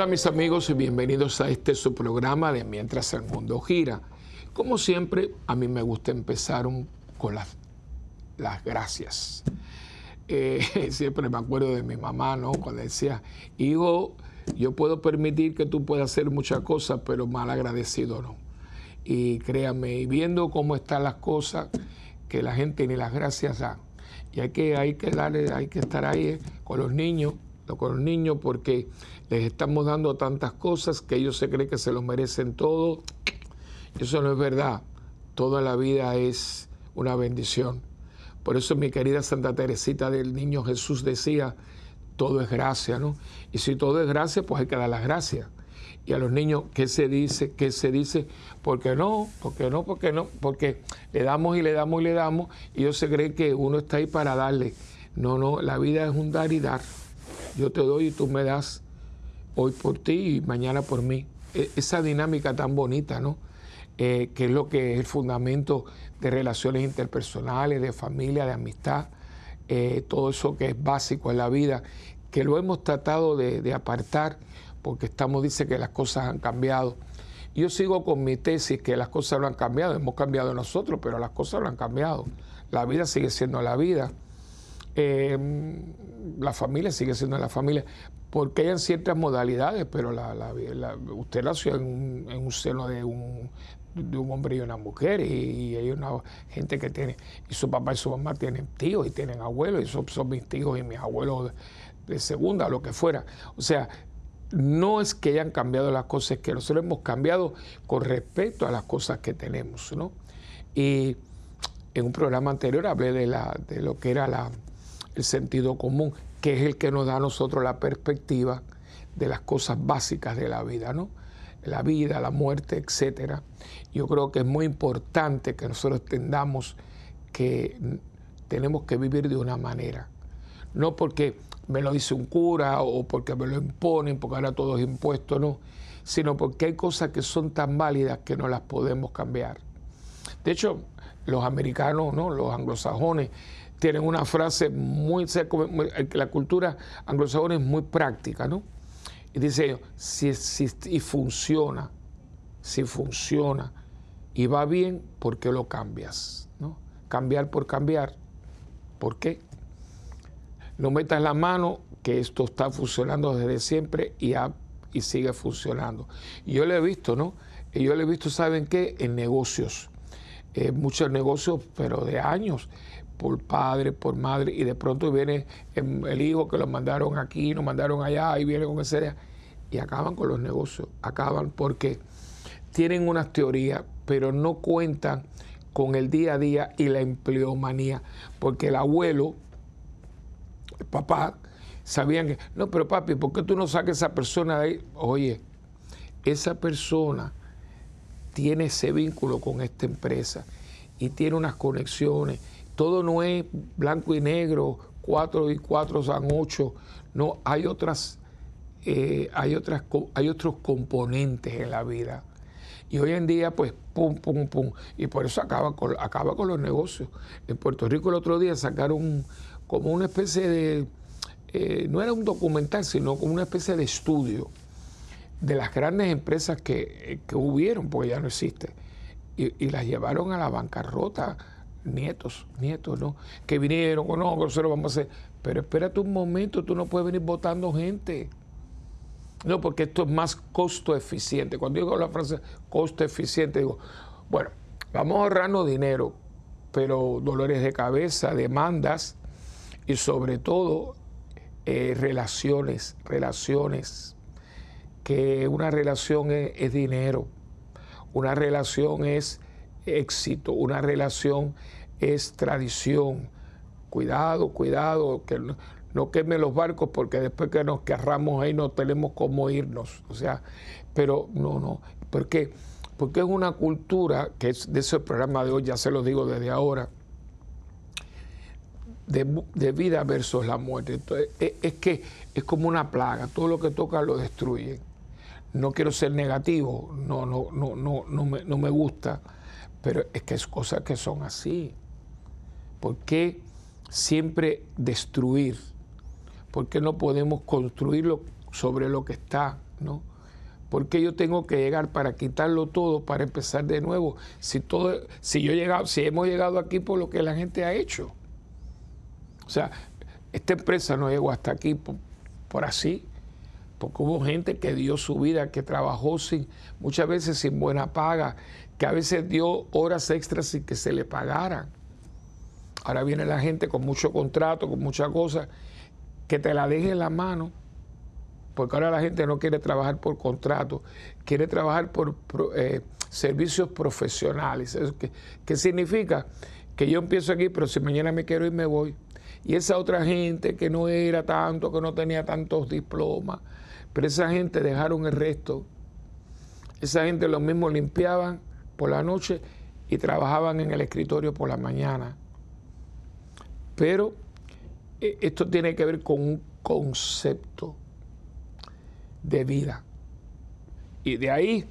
Hola mis amigos y bienvenidos a este su programa de Mientras el Mundo Gira. Como siempre, a mí me gusta empezar con las, las gracias. Eh, siempre me acuerdo de mi mamá, ¿no? Cuando decía, hijo, yo puedo permitir que tú puedas hacer muchas cosas, pero mal agradecido no. Y créame, y viendo cómo están las cosas, que la gente ni las gracias da. Y hay que, hay que darle, hay que estar ahí eh, con los niños, con los niños, porque les estamos dando tantas cosas que ellos se creen que se lo merecen todo. Eso no es verdad. Toda la vida es una bendición. Por eso mi querida Santa Teresita del Niño Jesús decía, todo es gracia, ¿no? Y si todo es gracia, pues hay que dar las gracias. Y a los niños, ¿qué se dice? ¿Qué se dice? Porque no, porque no, porque no, porque le damos y le damos y le damos y ellos se creen que uno está ahí para darle. No, no, la vida es un dar y dar. Yo te doy y tú me das hoy por ti y mañana por mí. E, esa dinámica tan bonita, ¿no? Eh, que es lo que es el fundamento de relaciones interpersonales, de familia, de amistad, eh, todo eso que es básico en la vida, que lo hemos tratado de, apartar porque estamos, dice que las cosas han cambiado. Yo sigo con mi tesis que las cosas no han cambiado, hemos cambiado nosotros, pero las cosas no han cambiado. La vida sigue siendo la vida. Eh, la familia sigue siendo la familia, porque hay ciertas modalidades, pero la, usted nació en un, seno de un, de un hombre y una mujer, y, hay una gente que tiene, y su papá y su mamá tienen tíos y tienen abuelos, y son, son mis tíos y mis abuelos de, segunda, lo que fuera. O sea, no es que hayan cambiado las cosas, es que nosotros hemos cambiado con respecto a las cosas que tenemos, ¿no? Y en un programa anterior hablé de, la, de lo que era la, el sentido común, que es el que nos da a nosotros la perspectiva de las cosas básicas de la vida, ¿no? La vida, la muerte, etcétera. Yo creo que es muy importante que nosotros entendamos que tenemos que vivir de una manera. No porque me lo dice un cura o porque me lo imponen, porque ahora todo es impuesto, no, sino porque hay cosas que son tan válidas que no las podemos cambiar. De hecho, los americanos, ¿no? los anglosajones, tienen una frase muy, la cultura anglosajona es muy práctica, ¿no? Y dice si, si, y funciona, si funciona y va bien, ¿por qué lo cambias? ¿no? Cambiar por cambiar, ¿por qué? No metas la mano que esto está funcionando desde siempre y, y sigue funcionando. Y yo lo he visto, ¿no? Y yo lo he visto, ¿saben qué? En negocios. Eh, muchos negocios, pero de años por padre, por madre, y de pronto viene el hijo que lo mandaron aquí, lo mandaron allá, y viene con idea, y acaban con los negocios, acaban porque tienen unas teorías, pero no cuentan con el día a día y la empleomanía, porque el abuelo, el papá, sabían que, no, pero papi, ¿por qué tú no sacas esa persona de ahí? Oye, esa persona tiene ese vínculo con esta empresa y tiene unas conexiones todo no es blanco y negro, cuatro y cuatro son ocho. No, hay otras, eh, hay otras, hay otros componentes en la vida. Y hoy en día, pues, pum, pum, pum. Y por eso acaba con, acaba con los negocios. En Puerto Rico el otro día sacaron como una especie de, eh, no era un documental, sino como una especie de estudio de las grandes empresas que, hubieron, porque ya no existen, y, y las llevaron a la bancarrota nietos, nietos, ¿no? Que vinieron, o no, nosotros vamos a hacer. Pero espérate un momento, tú no puedes venir votando gente. No, porque esto es más costo eficiente. Cuando digo la frase costo eficiente, digo, bueno, vamos a ahorrarnos dinero, pero dolores de cabeza, demandas y sobre todo eh, relaciones, relaciones, que una relación es dinero, una relación es éxito, una relación es tradición. Cuidado, cuidado, que no, queme los barcos porque después que nos querramos ahí no tenemos cómo irnos. O sea, pero no, no. ¿Por qué? Porque es una cultura, que es de ese programa de hoy, ya se lo digo desde ahora, de, vida versus la muerte. Entonces, es, es, que es como una plaga, todo lo que toca lo destruye. No quiero ser negativo, no, no, no, no, no, me, no me gusta pero es que es cosas que son así. ¿Por qué siempre destruir? ¿Por qué no podemos construirlo sobre lo que está? ¿no? ¿Por qué yo tengo que llegar para quitarlo todo, para empezar de nuevo? Si todo, si yo llegado, si hemos llegado aquí por lo que la gente ha hecho. O sea, esta empresa no llegó hasta aquí por, así, porque hubo gente que dio su vida, que trabajó sin, muchas veces sin buena paga, que a veces dio horas extras sin que se le pagaran. Ahora viene la gente con mucho contrato, con muchas cosas, que te la deje en la mano porque ahora la gente no quiere trabajar por contrato, quiere trabajar por eh, servicios profesionales. ¿Qué, significa? Que yo empiezo aquí, pero si mañana me quiero ir, me voy. Y esa otra gente que no era tanto, que no tenía tantos diplomas, pero esa gente dejaron el resto. Esa gente lo mismo limpiaban por la noche y trabajaban en el escritorio por la mañana. Pero eh, esto tiene que ver con un concepto de vida. Y de ahí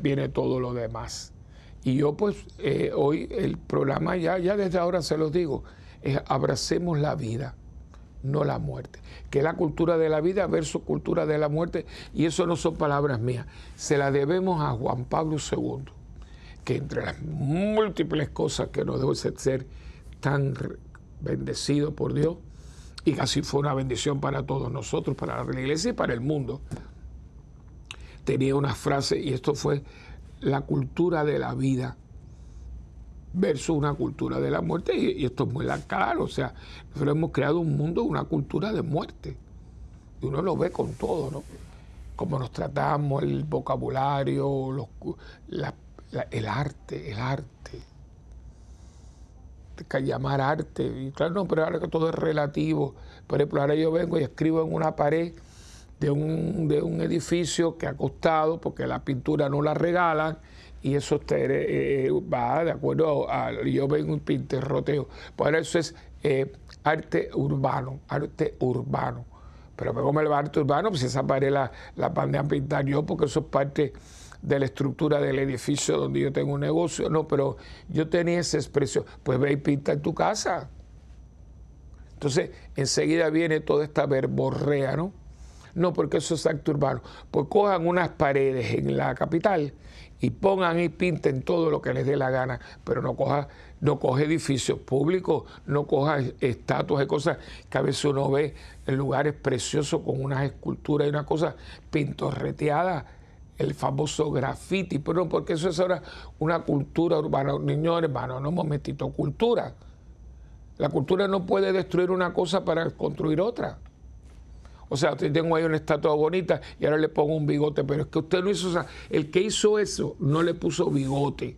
viene todo lo demás. Y yo pues eh, hoy el programa ya, ya desde ahora se los digo, es abracemos la vida, no la muerte. Que la cultura de la vida versus cultura de la muerte. Y eso no son palabras mías. Se la debemos a Juan Pablo II, que entre las múltiples cosas que nos debe ser tan bendecido por Dios, y casi fue una bendición para todos nosotros, para la iglesia y para el mundo. Tenía una frase, y esto fue la cultura de la vida versus una cultura de la muerte, y, esto es muy claro, o sea, nosotros hemos creado un mundo, una cultura de muerte, y uno lo ve con todo, ¿no? Cómo nos tratamos, el vocabulario, los, el arte, el arte que llamar arte. Claro, no, pero ahora que todo es relativo. Por ejemplo, ahora yo vengo y escribo en una pared de un, de un edificio que ha costado, porque la pintura no la regalan, y eso eh, va de acuerdo a, yo vengo y pinterroteo. Por eso es eh, arte urbano, arte urbano. Pero me como el arte urbano, pues esa pared la, la a pintar yo, porque eso es parte de la estructura del edificio donde yo tengo un negocio. No, pero yo tenía esa expresión. Pues ve y pinta en tu casa. Entonces, enseguida viene toda esta verborrea, ¿no? No, porque eso es acto urbano. Pues cojan unas paredes en la capital y pongan y pinten todo lo que les dé la gana, pero no coja, no coge edificios públicos, no coja estatuas y cosas que a veces uno ve en lugares preciosos con unas esculturas y una cosa pintorreteada el famoso graffiti, pero porque eso es ahora una cultura urbana. Niños hermanos, no momentito, cultura. La cultura no puede destruir una cosa para construir otra. O sea, tengo ahí una estatua bonita y ahora le pongo un bigote, pero es que usted no hizo, o sea, el que hizo eso no le puso bigote.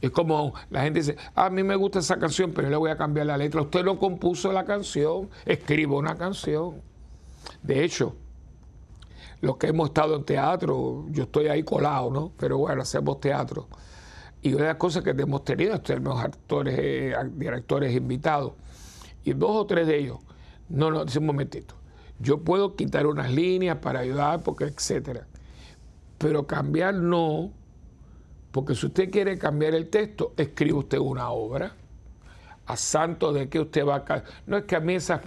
Es como la gente dice, a mí me gusta esa canción, pero le voy a cambiar la letra. Usted no compuso la canción, escribo una canción. De hecho, los que hemos estado en teatro, yo estoy ahí colado, ¿no? Pero bueno, hacemos teatro. Y una de las cosas que hemos tenido, tenemos actores, eh, directores invitados, y dos o tres de ellos, no, no, dice un momentito, yo puedo quitar unas líneas para ayudar, porque etcétera. Pero cambiar no, porque si usted quiere cambiar el texto, escribe usted una obra a santo de que usted va a... No es que a mí esas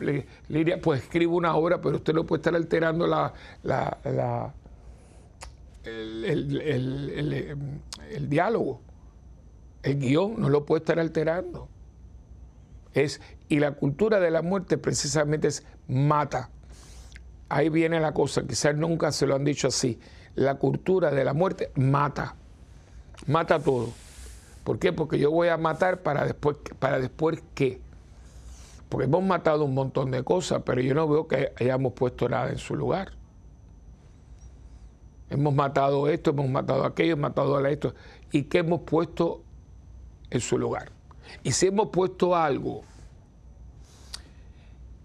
líneas, pues escribo una obra, pero usted no puede estar alterando la, la, el, diálogo. El guion no lo puede estar alterando. Es, y la cultura de la muerte precisamente es mata. Ahí viene la cosa, quizás nunca se lo han dicho así. La cultura de la muerte mata. Mata todo. ¿Por qué? Porque yo voy a matar para después, para después qué. Porque hemos matado un montón de cosas, pero yo no veo que hayamos puesto nada en su lugar. Hemos matado esto, hemos matado aquello, hemos matado a esto. ¿Y qué hemos puesto en su lugar? Y si hemos puesto algo,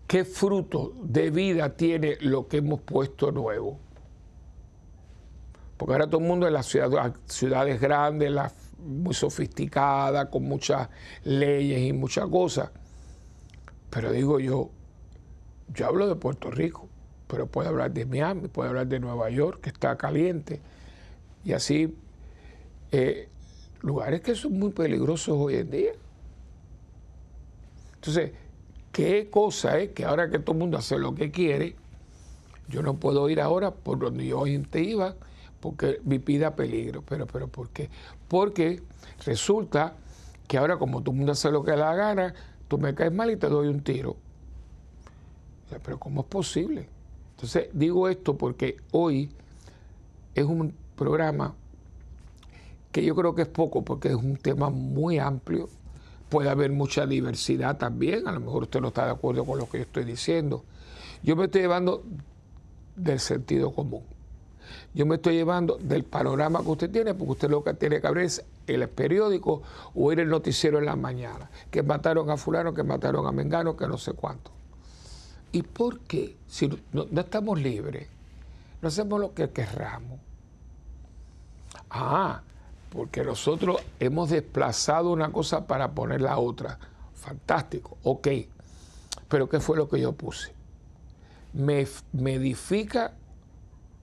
¿qué fruto de vida tiene lo que hemos puesto nuevo? Porque ahora todo el mundo en las ciudades, ciudades grandes, las muy sofisticada, con muchas leyes y muchas cosas. Pero digo yo, yo hablo de Puerto Rico, pero puedo hablar de Miami, puedo hablar de Nueva York, que está caliente, y así, eh, lugares que son muy peligrosos hoy en día. Entonces, ¿qué cosa es que ahora que todo el mundo hace lo que quiere, Yo no puedo ir ahora por donde yo te iba porque mi vida peligro. Pero, pero, ¿por qué? Porque resulta que ahora como todo el mundo hace lo que le da gana, tú me caes mal y te doy un tiro. Pero ¿cómo es posible? Entonces digo esto porque hoy es un programa que yo creo que es poco porque es un tema muy amplio. Puede haber mucha diversidad también, a lo mejor usted no está de acuerdo con lo que yo estoy diciendo. Yo me estoy llevando del sentido común. Yo me estoy llevando del panorama que usted tiene, porque usted lo que tiene que abrir es el periódico o ir el noticiero en la mañana, que mataron a fulano, que mataron a Mengano, que no sé cuánto. ¿Y por qué? Si no, estamos libres, no hacemos lo que querramos. Ah, porque nosotros hemos desplazado una cosa para poner la otra. Fantástico, ok. Pero ¿qué fue lo que yo puse? ¿Me, me edifica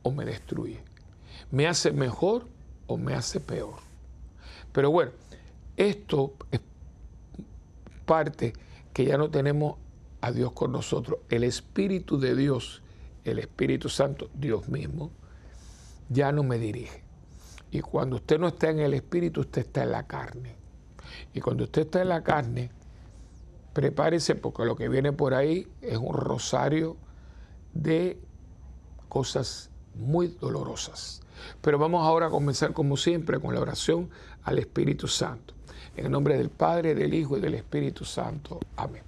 o me destruye? ¿Me hace mejor o me hace peor? Pero bueno, esto es parte que ya no tenemos a Dios con nosotros. El Espíritu de Dios, el Espíritu Santo, Dios mismo, ya no me dirige. Y cuando usted no está en el Espíritu, usted está en la carne. Y cuando usted está en la carne, prepárese porque lo que viene por ahí es un rosario de cosas muy dolorosas. Pero vamos ahora a comenzar como siempre con la oración al Espíritu Santo. En el nombre del Padre, del Hijo y del Espíritu Santo. Amén.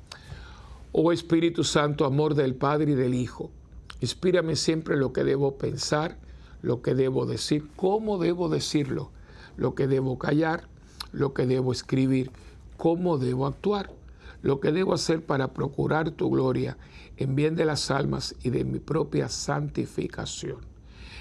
Oh Espíritu Santo, amor del Padre y del Hijo, inspírame siempre lo que debo pensar, lo que debo decir, cómo debo decirlo, lo que debo callar, lo que debo escribir, cómo debo actuar, lo que debo hacer para procurar tu gloria en bien de las almas y de mi propia santificación.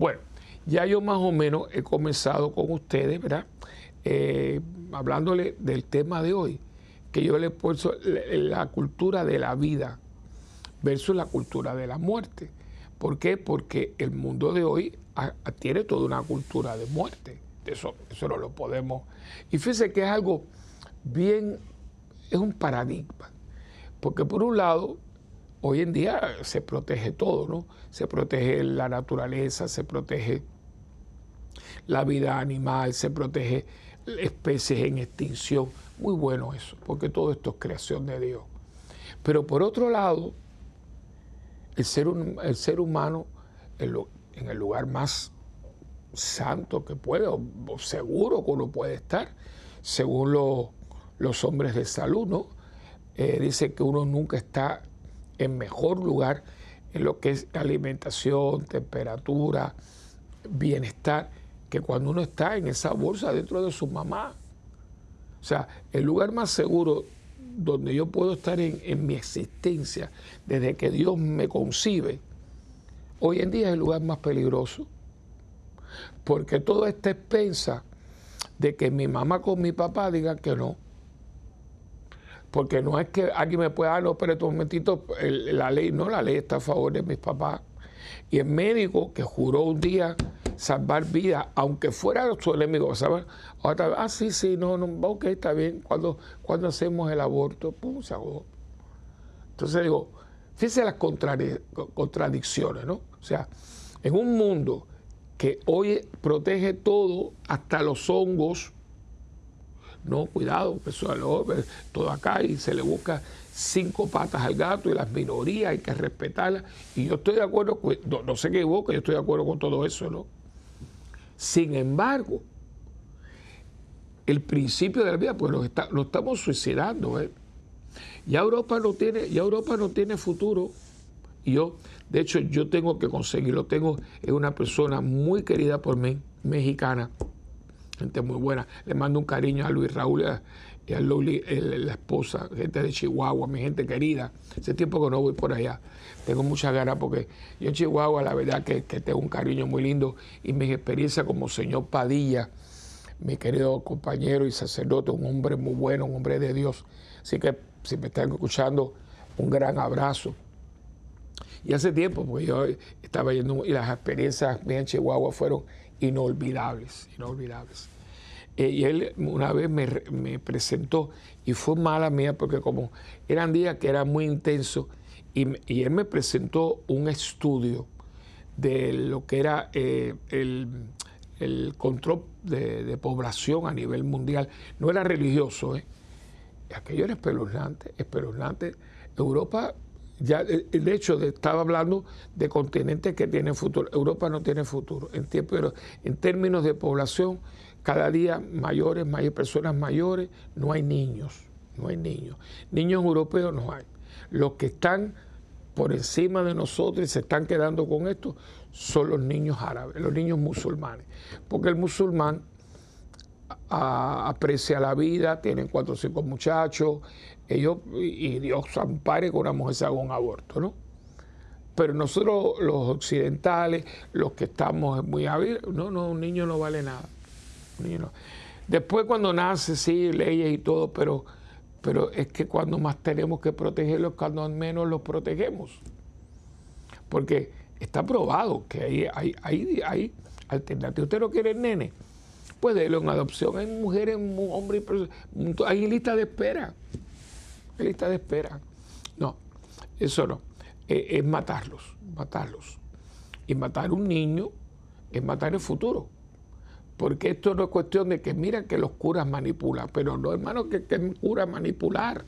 Bueno, ya yo más o menos he comenzado con ustedes, ¿verdad? Eh, hablándole del tema de hoy que yo le he puesto la cultura de la vida versus la cultura de la muerte. ¿Por qué? Porque el mundo de hoy tiene toda una cultura de muerte. Eso, eso no lo podemos. Y fíjese que es algo bien, es un paradigma. Porque por un lado, hoy en día se protege todo, ¿no? Se protege la naturaleza, se protege la vida animal, se protege especies en extinción muy bueno eso, porque todo esto es creación de Dios. Pero por otro lado, el ser, el ser humano en, el lugar más santo que puede, o, seguro que uno puede estar, según los hombres de salud, ¿no? Eh, dice que uno nunca está en mejor lugar en lo que es alimentación, temperatura, bienestar, que cuando uno está en esa bolsa dentro de su mamá. O sea, el lugar más seguro donde yo puedo estar en, mi existencia desde que Dios me concibe, hoy en día es el lugar más peligroso. Porque todo está expensa de que mi mamá con mi papá digan que no. Porque no es que alguien me pueda, dar, no, espérate un momentito, la ley, no, la ley está a favor de mis papás. Y el médico que juró un día salvar vidas, aunque fuera su enemigo, ¿sabes? Otra ah, sí, sí, no, no, ok, está bien. Cuando, cuando hacemos el aborto, pum, se agotó. Entonces digo, fíjense las contradicciones, ¿no? O sea, en un mundo que hoy protege todo, hasta los hongos, no, cuidado, eso, todo acá y se le busca cinco patas al gato y las minorías hay que respetarlas. Y yo estoy de acuerdo, no, sé qué boca, yo estoy de acuerdo con todo eso, ¿no? Sin embargo, el principio de la vida, pues lo, estamos suicidando. ¿eh? Ya Europa no tiene, Europa no tiene futuro. Y yo, de hecho, yo tengo que conseguirlo. Tengo, es una persona muy querida por mí, mexicana, gente muy buena. Le mando un cariño a Luis Raúl y a Luli, la esposa, gente de Chihuahua, mi gente querida. Hace tiempo que no voy por allá. Tengo muchas ganas porque yo en Chihuahua la verdad que, tengo un cariño muy lindo y mis experiencias como señor Padilla, mi querido compañero y sacerdote, un hombre muy bueno, un hombre de Dios. Así que si me están escuchando, un gran abrazo. Y hace tiempo, porque yo estaba yendo, y las experiencias en Chihuahua fueron inolvidables, inolvidables. Eh, y él una vez me, me, presentó, y fue mala mía, porque como eran días que eran muy intensos, y, y él me presentó un estudio de lo que era eh, el, el, control de, de, población a nivel mundial. No era religioso, ¿eh? aquello era espeluznante, espeluznante. Europa ya el hecho de estaba hablando de continentes que tienen futuro. Europa no tiene futuro. En, pero en términos de población, cada día mayores, hay personas mayores, no hay niños, no hay niños. Niños europeos no hay. Los que están por encima de nosotros y se están quedando con esto son los niños árabes, los niños musulmanes. Porque el musulmán aprecia la vida, tienen cuatro o cinco muchachos, ellos, y Dios ampare que una mujer se haga un aborto, ¿no? Pero nosotros los occidentales, los que estamos muy hábiles, no, no, un niño no vale nada. Después cuando nace, sí, leyes y todo, pero, pero es que cuando más tenemos que protegerlos, cuando menos los protegemos. Porque está probado que hay, hay, hay, hay alternativas. ¿Usted no quiere nene? Pues délo en adopción. Hay mujeres, hombres, hay lista de espera lista de espera. No, eso no. Eh, es matarlos, matarlos. Y matar un niño es matar el futuro. Porque esto no es cuestión de que mira que los curas manipulan, pero no, hermano, que, que cura manipular.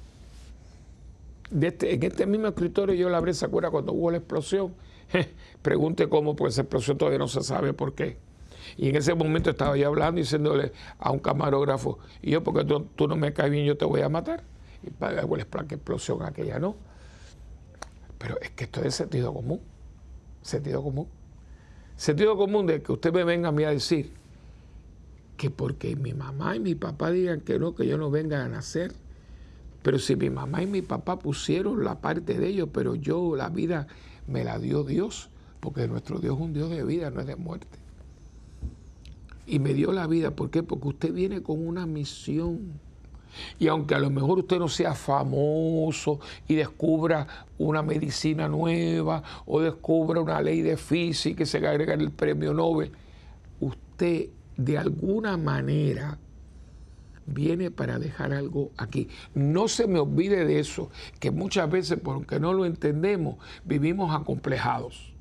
Este, en este mismo escritorio yo la abrí, ¿se acuerda cuando hubo la explosión? pregunte cómo, pues esa explosión todavía no se sabe por qué. Y en ese momento estaba yo hablando y diciéndole a un camarógrafo, y yo porque tú, tú no me caes bien, yo te voy a matar y para que explosión aquella no. Pero es que esto es sentido común. Sentido común. Sentido común de que usted me venga a mí a decir que porque mi mamá y mi papá digan que no, que yo no venga a nacer. Pero si mi mamá y mi papá pusieron la parte de ellos, pero yo la vida me la dio Dios, porque nuestro Dios es un Dios de vida, no es de muerte. Y me dio la vida, ¿por qué? Porque usted viene con una misión. Y aunque a lo mejor usted no sea famoso y descubra una medicina nueva o descubra una ley de física y se agrega el premio Nobel, usted de alguna manera viene para dejar algo aquí. No se me olvide de eso, que muchas veces, porque no lo entendemos, vivimos acomplejados.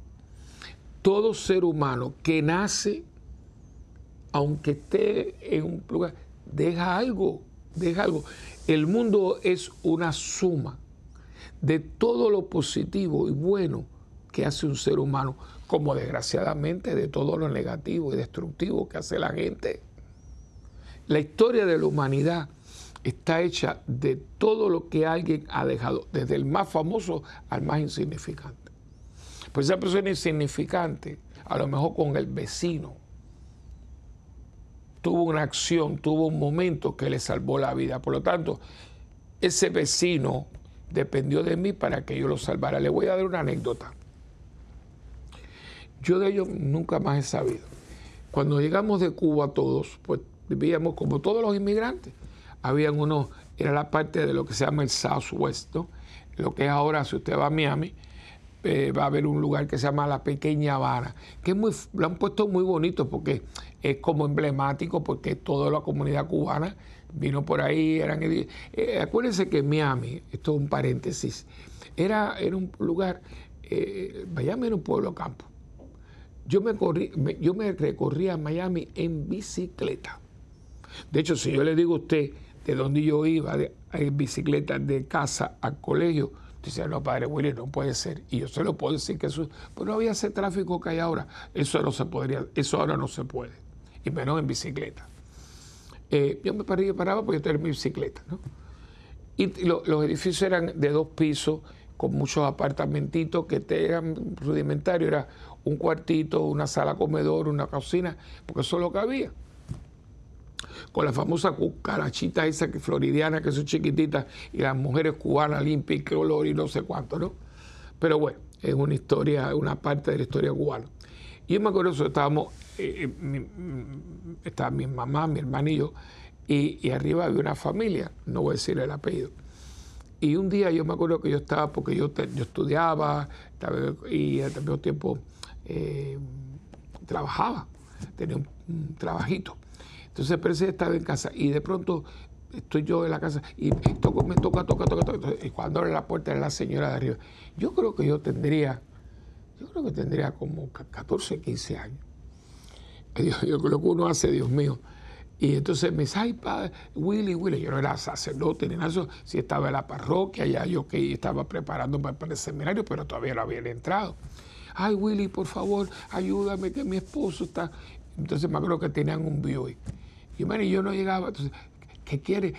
Todo ser humano que nace, aunque esté en un lugar, deja algo deja algo. El mundo es una suma de todo lo positivo y bueno que hace un ser humano, como desgraciadamente de todo lo negativo y destructivo que hace la gente. La historia de la humanidad está hecha de todo lo que alguien ha dejado, desde el más famoso al más insignificante. Pues esa persona insignificante, a lo mejor con el vecino, tuvo una acción, tuvo un momento que le salvó la vida. Por lo tanto, ese vecino dependió de mí para que yo lo salvara. Le voy a dar una anécdota. Yo de ellos nunca más he sabido. Cuando llegamos de Cuba todos, pues vivíamos como todos los inmigrantes. Habían unos, era la parte de lo que se llama el Southwest. Lo que es ahora, si usted va a Miami, eh, va a haber un lugar que se llama La Pequeña Habana, que es muy, lo han puesto muy bonito porque es como emblemático, porque toda la comunidad cubana vino por ahí. Eran, eh, acuérdense que Miami, esto es un paréntesis, era, era un lugar, eh, Miami era un pueblo campo. Yo me, corrí, yo me recorría Miami en bicicleta. De hecho, si yo le digo a usted de dónde yo iba en bicicleta de casa al colegio, Dice, no, padre Willy, no puede ser. Y yo se lo puedo decir que eso, pues no había ese tráfico que hay ahora. Eso no se podría, eso ahora no se puede. Y menos en bicicleta. Eh, yo me paraba, paraba porque yo tenía mi bicicleta, ¿no? Y los edificios eran de dos pisos, con muchos apartamentitos que eran rudimentarios. Era un cuartito, una sala comedor, una cocina, porque eso es lo que había. Con la famosa cucarachita esa que floridiana, que son chiquititas, y las mujeres cubanas limpias y color y no sé cuánto, ¿no? Pero bueno, es una historia, una parte de la historia cubana. Y yo me acuerdo que estábamos, eh, eh, mi, mm, estaba mi mamá, mi hermano y yo, y, arriba había una familia, no voy a decir el apellido. Y un día yo me acuerdo que yo estaba, porque yo, yo estudiaba y al mismo tiempo eh, trabajaba, tenía un, trabajito. Entonces pensé estaba en casa y de pronto estoy yo en la casa y me toca, toca, toca, toca. Y cuando abre la puerta era la señora de arriba. Yo creo que yo tendría, yo creo que tendría como 14, 15 años. Yo, creo que uno hace, Dios mío. Y entonces me dice, ay, padre, Willy, Willy, yo no era sacerdote ni nada, eso, si estaba en la parroquia, ya yo que estaba preparando para el seminario, pero todavía no había entrado. Ay, Willy, por favor, ayúdame, que mi esposo está. Entonces me acuerdo que tenían un Buick. Y bueno, yo no llegaba. Entonces, ¿qué quiere?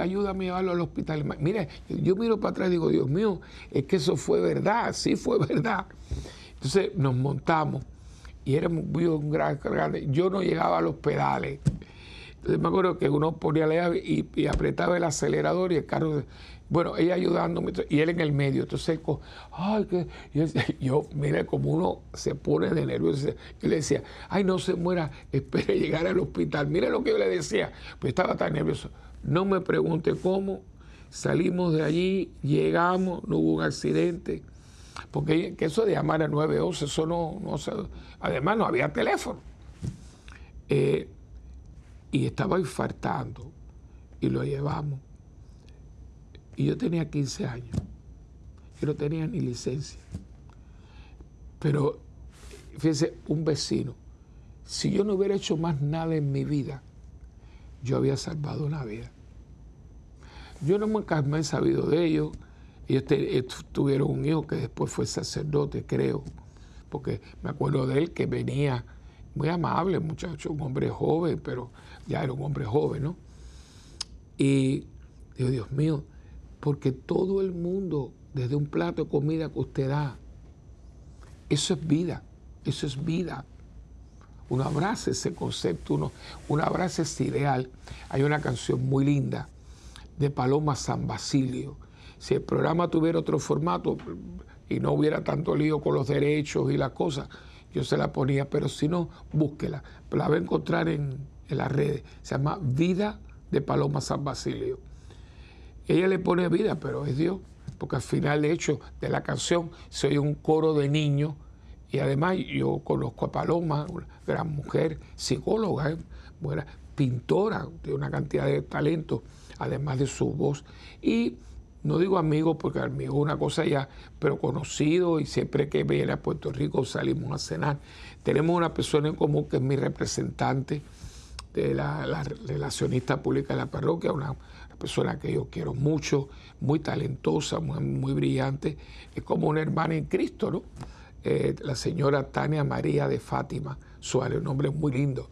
Ayúdame a llevarlo al hospital. Mire, yo miro para atrás y digo, Dios mío, es que eso fue verdad, sí fue verdad. Entonces nos montamos y era un gran. Yo no llegaba a los pedales. Entonces me acuerdo que uno ponía la llave y, apretaba el acelerador y el carro, bueno, ella ayudándome y él en el medio. Entonces, ay, que yo, mira, como uno se pone de nervioso. Yo le decía, ay, no se muera, espere llegar al hospital. Mira lo que yo le decía. Pues estaba tan nervioso. No me pregunte cómo. Salimos de allí, llegamos, no hubo un accidente. Porque eso de llamar a 911, eso no, no Además, no había teléfono. Eh, y estaba infartando y lo llevamos. Y yo tenía 15 años. Yo no tenía ni licencia. Pero, fíjense, un vecino, si yo no hubiera hecho más nada en mi vida, yo había salvado una vida. Yo no me he sabido de ellos. Ellos tuvieron un hijo que después fue sacerdote, creo, porque me acuerdo de él que venía muy amable, muchacho, un hombre joven, pero ya era un hombre joven, ¿no? Y digo, Dios mío, porque todo el mundo, desde un plato de comida que usted da, eso es vida, eso es vida. Uno abraza ese concepto, uno, uno abraza ese ideal. Hay una canción muy linda de Paloma San Basilio. Si el programa tuviera otro formato y no hubiera tanto lío con los derechos y las cosas, yo se la ponía, pero si no, búsquela. La va a encontrar en, en las redes. Se llama Vida de Paloma San Basilio. Ella le pone vida, pero es Dios, porque al final, de hecho, de la canción soy un coro de niños y además yo conozco a Paloma, una gran mujer, psicóloga, ¿eh? buena pintora, de una cantidad de talento, además de su voz. Y no digo amigo porque amigo es una cosa ya, pero conocido y siempre que viene a Puerto Rico salimos a cenar. Tenemos una persona en común que es mi representante de la, relacionista pública de la parroquia, una persona que yo quiero mucho, muy talentosa, muy, brillante, es como una hermana en Cristo, ¿no? Eh, la señora Tania María de Fátima Suárez, un nombre muy lindo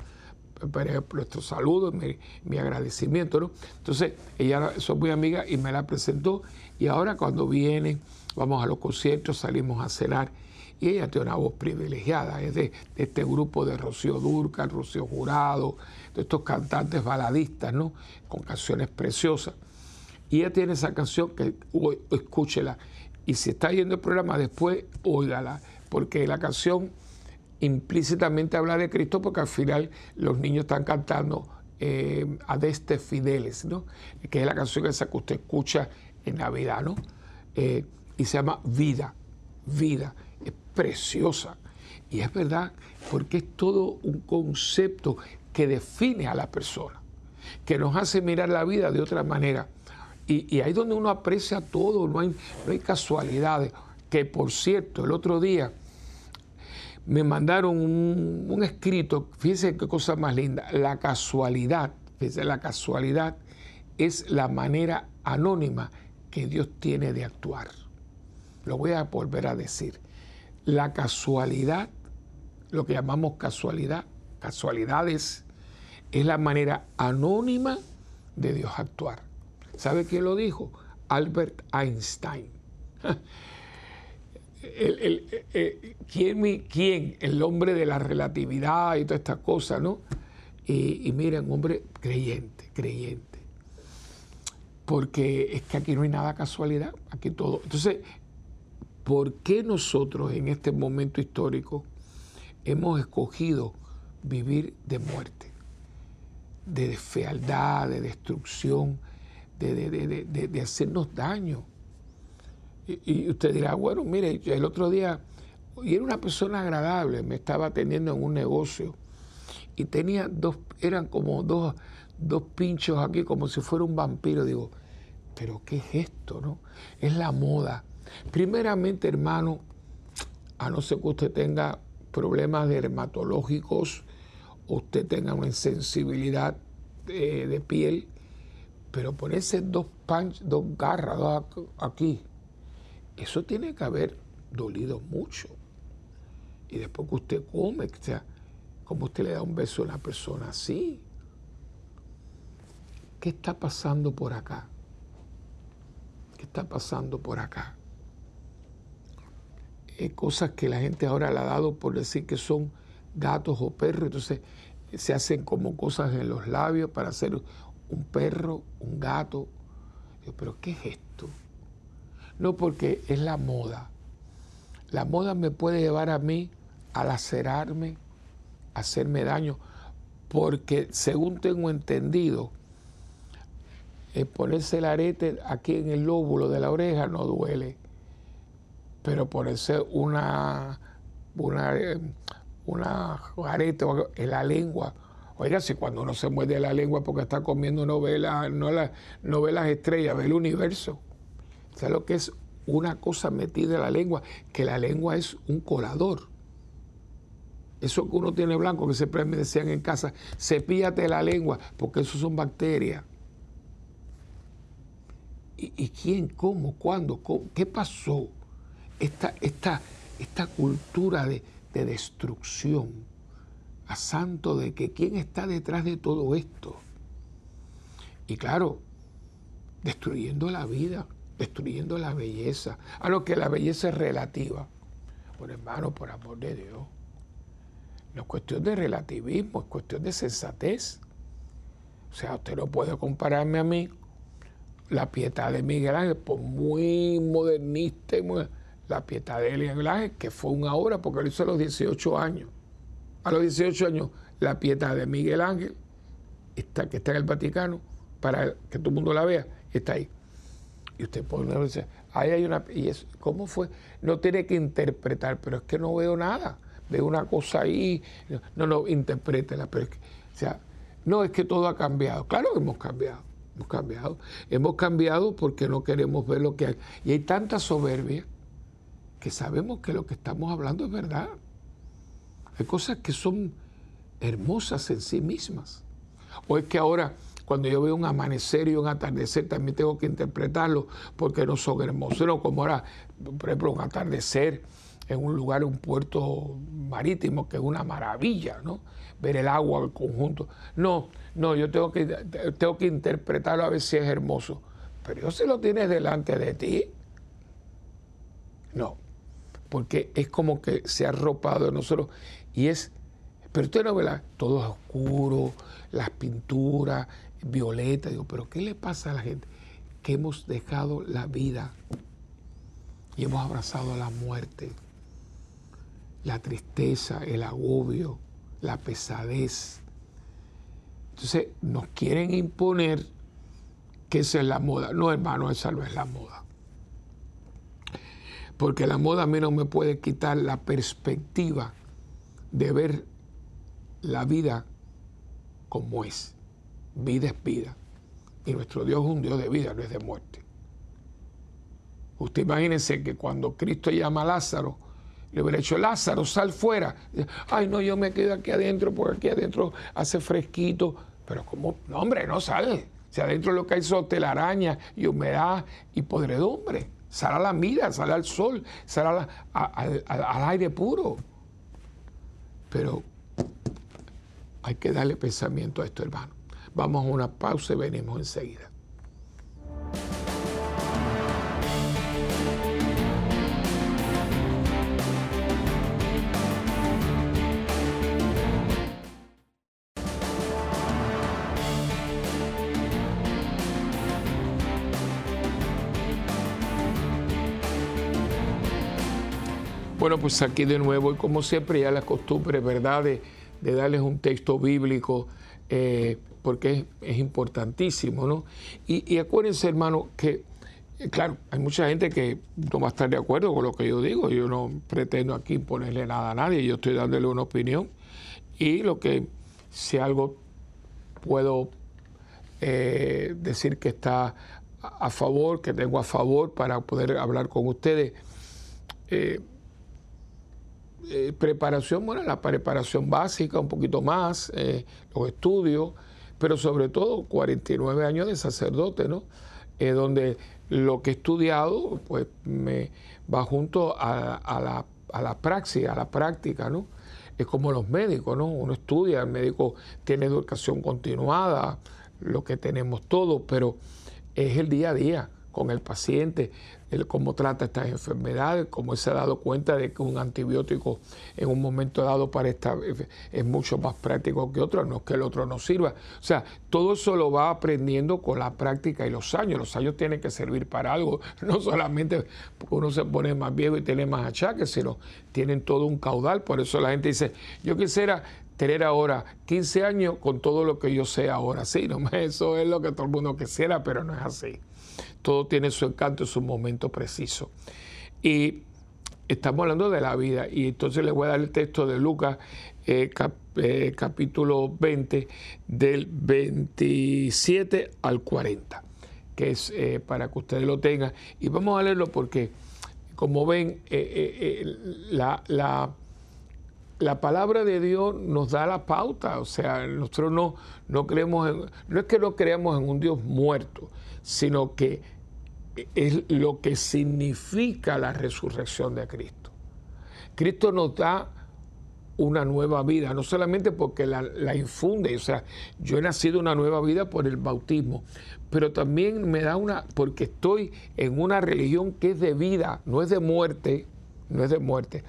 nuestro saludo, mi, mi, agradecimiento, ¿no? Entonces, ella son muy amiga y me la presentó y ahora cuando viene, vamos a los conciertos, salimos a cenar y ella tiene una voz privilegiada, es de, este grupo de Rocío Durcal, Rocío Jurado, de estos cantantes baladistas, ¿no? Con canciones preciosas. Y ella tiene esa canción que escúchela. Y si está yendo el programa después, óigala, porque la canción implícitamente habla de Cristo porque al final los niños están cantando eh, Adeste Fideles, ¿no? que es la canción esa que usted escucha en Navidad, ¿no? Eh, y se llama Vida, Vida, preciosa. Y es verdad, porque es todo un concepto que define a la persona, que nos hace mirar la vida de otra manera. Y, y ahí donde uno aprecia todo, no hay, no hay casualidades. Que por cierto, el otro día me mandaron un, escrito, fíjense qué cosa más linda, la casualidad, fíjense, la casualidad es la manera anónima que Dios tiene de actuar. Lo voy a volver a decir. La casualidad, lo que llamamos casualidad, casualidades, es la manera anónima de Dios actuar. ¿Sabe quién lo dijo? Albert Einstein. el, eh, ¿quién, ¿quién? El hombre de la relatividad y todas estas cosas, ¿no? Y, y miren, hombre creyente, creyente. Porque es que aquí no hay nada casualidad, aquí todo. Entonces, ¿por qué nosotros en este momento histórico hemos escogido vivir de muerte, de fealdad, de destrucción, de, hacernos daño? Y, usted dirá, bueno, mire, el otro día, y era una persona agradable, me estaba atendiendo en un negocio y tenía dos, eran como dos, dos pinchos aquí, como si fuera un vampiro. Digo, pero ¿qué es esto? no? Es la moda. Primeramente, hermano, a no ser que usted tenga problemas dermatológicos, usted tenga una insensibilidad de, piel, pero ponerse dos punch, dos garras aquí, eso tiene que haber dolido mucho. Y después que usted come, o sea, como usted le da un beso a una persona así. ¿Qué está pasando por acá? ¿Qué está pasando por acá? Eh, cosas que la gente ahora le ha dado por decir que son gatos o perros, entonces se hacen como cosas en los labios para hacer un perro, un gato. Pero ¿qué es esto? No porque es la moda. La moda me puede llevar a mí a lacerarme, a hacerme daño, porque según tengo entendido, eh, ponerse el arete aquí en el lóbulo de la oreja no duele pero ponerse una, una, una arete en la lengua. Oiga, si cuando uno se muerde la lengua porque está comiendo novelas, no las estrellas, ve el universo. ¿Sabes lo que es una cosa metida en la lengua? Que la lengua es un colador. Eso que uno tiene blanco, que siempre me decían en casa, cepíllate la lengua, porque eso son bacterias. ¿Y, quién? ¿Cómo? ¿Cuándo? ¿Qué pasó? Esta, esta, cultura de, de destrucción, a santo de que quién está detrás de todo esto. Y claro, destruyendo la vida, destruyendo la belleza. A lo que la belleza es relativa. Bueno, hermano, por amor de Dios. No es cuestión de relativismo, es cuestión de sensatez. O sea, usted no puede compararme a mí la piedad de Miguel Ángel, por muy modernista y muy, la Pietà de Ángel, que fue una obra porque lo hizo a los 18 años. A los 18 años, la Pietà de Miguel Ángel, está, que está en el Vaticano, para que todo el mundo la vea, está ahí. Y usted pone dice, ahí hay una. Y es, ¿Cómo fue? No tiene que interpretar, pero es que no veo nada. Veo una cosa ahí. No, no, interprétela, pero es que. O sea, no es que todo ha cambiado. Claro que hemos cambiado. Hemos cambiado. Hemos cambiado porque no queremos ver lo que hay. Y hay tanta soberbia que sabemos que lo que estamos hablando es verdad. Hay cosas que son hermosas en sí mismas. O es que ahora, cuando yo veo un amanecer y un atardecer, también tengo que interpretarlo porque no son hermosos. No, como ahora, por ejemplo, un atardecer en un lugar, un puerto marítimo, que es una maravilla, ¿no? Ver el agua, el conjunto. No, no, yo tengo que, tengo que interpretarlo a ver si es hermoso. Pero yo se lo tienes delante de ti. No, porque es como que se ha arropado de nosotros y es, pero usted no ve, todo es oscuro, las pinturas, violeta, digo, pero ¿qué le pasa a la gente? Que hemos dejado la vida y hemos abrazado la muerte, la tristeza, el agobio, la pesadez. Entonces nos quieren imponer que esa es la moda. No, hermano, esa no es la moda porque la moda a mí no me puede quitar la perspectiva de ver la vida como es. Vida es vida. Y nuestro Dios es un Dios de vida, no es de muerte. Usted imagínense que cuando Cristo llama a Lázaro, le hubiera dicho, Lázaro, sal fuera. Ay, no, yo me quedo aquí adentro porque aquí adentro hace fresquito. Pero como, no, hombre, no sale. Si adentro lo que hay son telaraña y humedad y podredumbre sale a la mira, sale al sol, sale al aire puro. Pero hay que darle pensamiento a esto, hermano. Vamos a una pausa y venimos enseguida. Pues aquí de nuevo, y como siempre, ya la costumbre, ¿verdad?, de, darles un texto bíblico, eh, porque es, importantísimo, ¿no? Y, acuérdense, hermano, que, eh, claro, hay mucha gente que no va a estar de acuerdo con lo que yo digo, yo no pretendo aquí ponerle nada a nadie, yo estoy dándole una opinión, y lo que, si algo puedo eh, decir que está a favor, que tengo a favor para poder hablar con ustedes, preparación, bueno, la preparación básica, un poquito más, eh, los estudios, pero sobre todo 49 años de sacerdote, ¿no? Eh, donde lo que he estudiado, pues me va junto a, la, a la praxis, a la práctica, ¿no? Es como los médicos, ¿no? Uno estudia, el médico tiene educación continuada, lo que tenemos todos, pero es el día a día con el paciente, cómo trata estas enfermedades, cómo se ha dado cuenta de que un antibiótico en un momento dado para esta es mucho más práctico que otro, no es que el otro no sirva. O sea, todo eso lo va aprendiendo con la práctica y los años. Los años tienen que servir para algo, no solamente porque uno se pone más viejo y tiene más achaques, sino tienen todo un caudal. Por eso la gente dice, yo quisiera tener ahora 15 años con todo lo que yo sé ahora. Sí, no, eso es lo que todo el mundo quisiera, pero no es así todo tiene su encanto en su momento preciso. Y estamos hablando de la vida, y entonces les voy a dar el texto de Lucas, eh, eh, capítulo 20, del 27 al 40, que es eh, para que ustedes lo tengan. Y vamos a leerlo porque, como ven, la, la, palabra de Dios nos da la pauta, o sea, nosotros no, no creemos en, no es que no creamos en un Dios muerto, sino que es lo que significa la resurrección de Cristo. Cristo nos da una nueva vida, no solamente porque la, infunde, o sea, yo he nacido una nueva vida por el bautismo, pero también me da una, porque estoy en una religión que es de vida, no es de muerte, no es de muerte.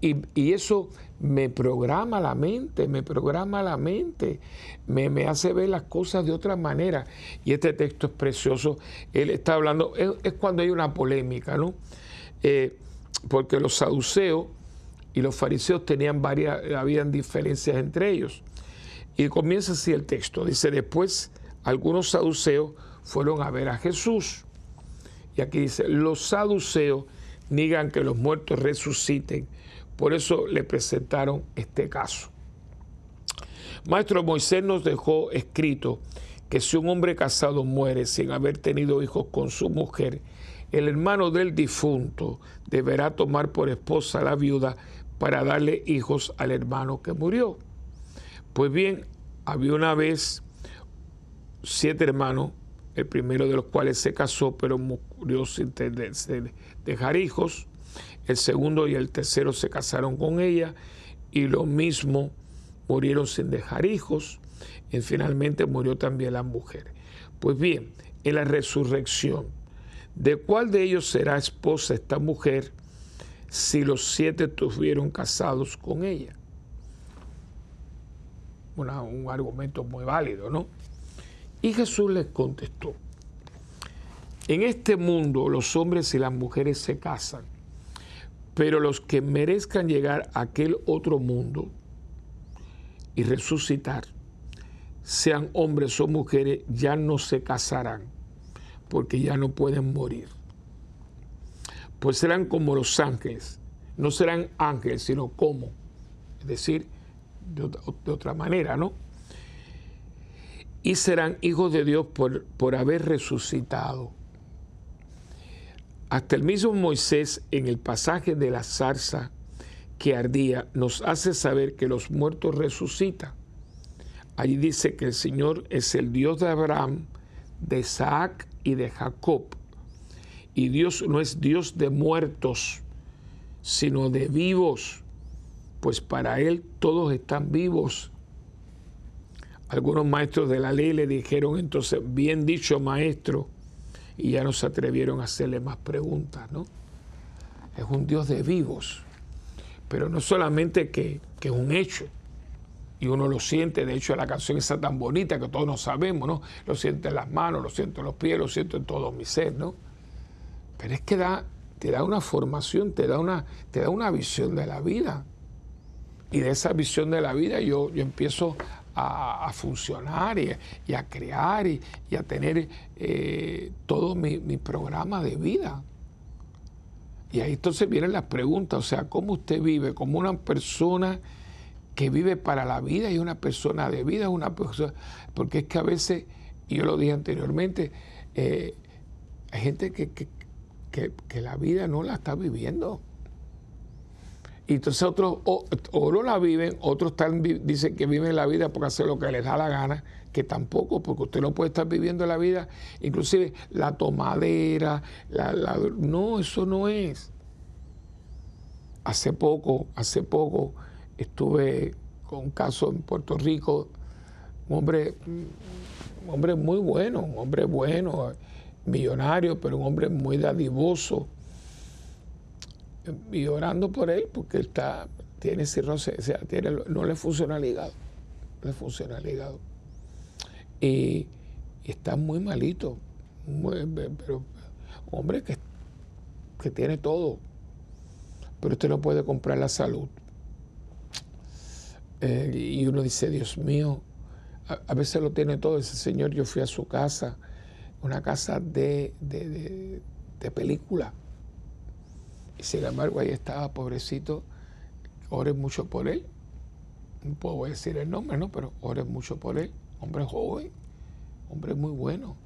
Y, y eso me programa la mente, me programa la mente, me, hace ver las cosas de otra manera. Y este texto es precioso. Él está hablando, es, cuando hay una polémica, ¿no? Eh, porque los saduceos y los fariseos tenían varias, habían diferencias entre ellos. Y comienza así el texto. Dice, después algunos saduceos fueron a ver a Jesús. Y aquí dice, los saduceos niegan que los muertos resuciten por eso le presentaron este caso. Maestro Moisés nos dejó escrito que si un hombre casado muere sin haber tenido hijos con su mujer, el hermano del difunto deberá tomar por esposa a la viuda para darle hijos al hermano que murió. Pues bien, había una vez siete hermanos, el primero de los cuales se casó, pero murió sin dejar hijos el segundo y el tercero se casaron con ella y lo mismo murieron sin dejar hijos y finalmente murió también la mujer. Pues bien, en la resurrección, ¿de cuál de ellos será esposa esta mujer si los siete estuvieron casados con ella? un argumento muy válido, ¿no? Y Jesús les contestó, en este mundo los hombres y las mujeres se casan pero los que merezcan llegar a aquel otro mundo y resucitar, sean hombres o mujeres, ya no se casarán, porque ya no pueden morir. Pues serán como los ángeles, no serán ángeles, sino como, es decir, de otra, manera, ¿no? Y serán hijos de Dios por, por haber resucitado hasta el mismo Moisés en el pasaje de la zarza que ardía nos hace saber que los muertos resucitan. Allí dice que el Señor es el Dios de Abraham, de Isaac y de Jacob. Y Dios no es Dios de muertos, sino de vivos, pues para Él todos están vivos. Algunos maestros de la ley le dijeron entonces, bien dicho maestro, y ya no se atrevieron a hacerle más preguntas, ¿no? Es un Dios de vivos, pero no solamente que, es un hecho, y uno lo siente, de hecho la canción está tan bonita que todos nos sabemos, ¿no? Lo siente en las manos, lo siento en los pies, lo siento en todo mi ser, ¿no? Pero es que da, te da una formación, te da una, te da una visión de la vida. Y de esa visión de la vida yo, yo empiezo a, funcionar y, a crear y, a tener eh, todo mi, programa de vida. Y ahí entonces vienen las preguntas, o sea, ¿cómo usted vive? Como una persona que vive para la vida y una persona de vida, una persona, porque es que a veces, yo lo dije anteriormente, eh, hay gente que, que, la vida no la está viviendo. Y entonces otros o, no la viven, otros dicen que viven la vida porque hacen lo que les da la gana, que tampoco, porque usted no puede estar viviendo la vida, inclusive la tomadera, la, no, eso no es. Hace poco, hace poco estuve con un caso en Puerto Rico, un hombre, un hombre muy bueno, un hombre bueno, millonario, pero un hombre muy dadivoso. Y orando por él, porque está, tiene cirrosis, o sea, tiene, no le funciona el hígado, le funciona el hígado. Y, está muy malito, pero un hombre que, que tiene todo, pero usted no puede comprar la salud. Eh, y uno dice, Dios mío, a, veces lo tiene todo. Ese señor, yo fui a su casa, una casa de, de, película. Y sin embargo, ahí estaba, pobrecito. Ores mucho por él. No puedo decir el nombre, ¿no? Pero ores mucho por él. Hombre joven, hombre muy bueno.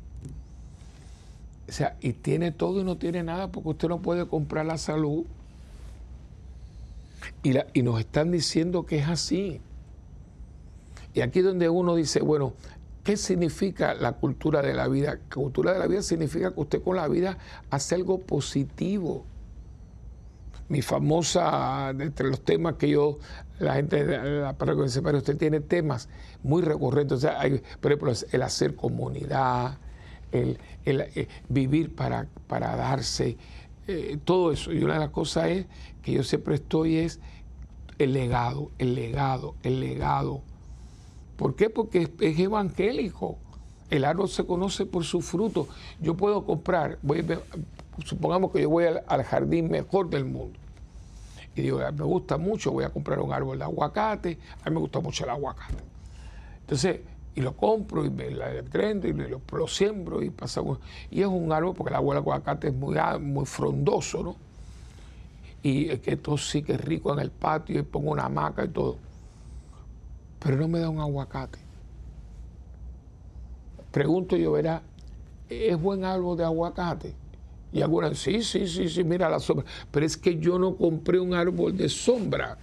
O sea, y tiene todo y no tiene nada porque usted no puede comprar la salud. Y, la, y nos están diciendo que es así. Y aquí donde uno dice, bueno, ¿qué significa la cultura de la vida? Cultura de la vida significa que usted con la vida hace algo positivo. Mi famosa, entre los temas que yo, la gente la parroquia dice, pero usted tiene temas muy recurrentes. O sea, hay, por ejemplo, el hacer comunidad, el, eh, vivir para, para darse, eh, todo eso. Y una de las cosas es que yo siempre estoy es el legado, el legado, el legado ¿Por qué? Porque es, evangélico. El árbol se conoce por su fruto. Yo puedo comprar, supongamos que yo voy al, jardín mejor del mundo. Y digo, me gusta mucho, voy a comprar un árbol de aguacate. A mí me gusta mucho el aguacate. Entonces, y lo compro y me la prendo y lo, lo, siembro y pasa. Y es un árbol, porque el árbol de aguacate es muy, muy frondoso, ¿no? Y es que esto sí que es rico en el patio y pongo una hamaca y todo pero no me da un aguacate. Pregunto yo, verá, ¿es buen árbol de aguacate? Y algunas, sí, sí, sí, sí, mira la sombra. Pero es que yo no compré un árbol de sombra.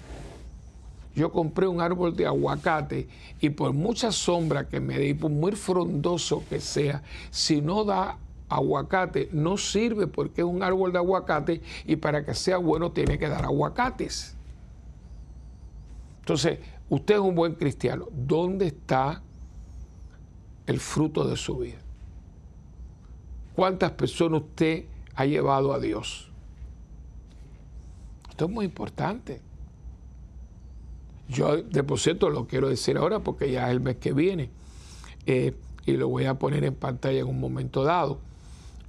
Yo compré un árbol de aguacate y por mucha sombra que me dé y por muy frondoso que sea, si no da aguacate, no sirve porque es un árbol de aguacate y para que sea bueno tiene que dar aguacates. Entonces, Usted es un buen cristiano. ¿Dónde está el fruto de su vida? ¿Cuántas personas usted ha llevado a Dios? Esto es muy importante. Yo, de por cierto, lo quiero decir ahora porque ya es el mes que viene eh, y lo voy a poner en pantalla en un momento dado.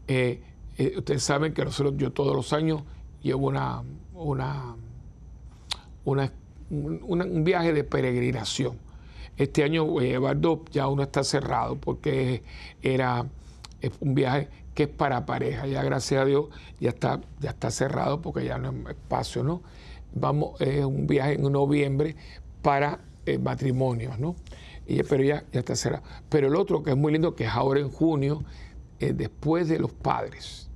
Eh, eh, ustedes saben que nosotros, yo todos los años llevo una, una, una un, viaje de peregrinación. Este año eh, Eduardo ya uno está cerrado porque era un viaje que es para pareja. Ya gracias a Dios ya está, ya está cerrado porque ya no hay espacio, ¿no? Vamos, es un viaje en noviembre para eh, matrimonios, ¿no? Y, pero ya, ya está cerrado. Pero el otro que es muy lindo, que es ahora en junio, después de los padres.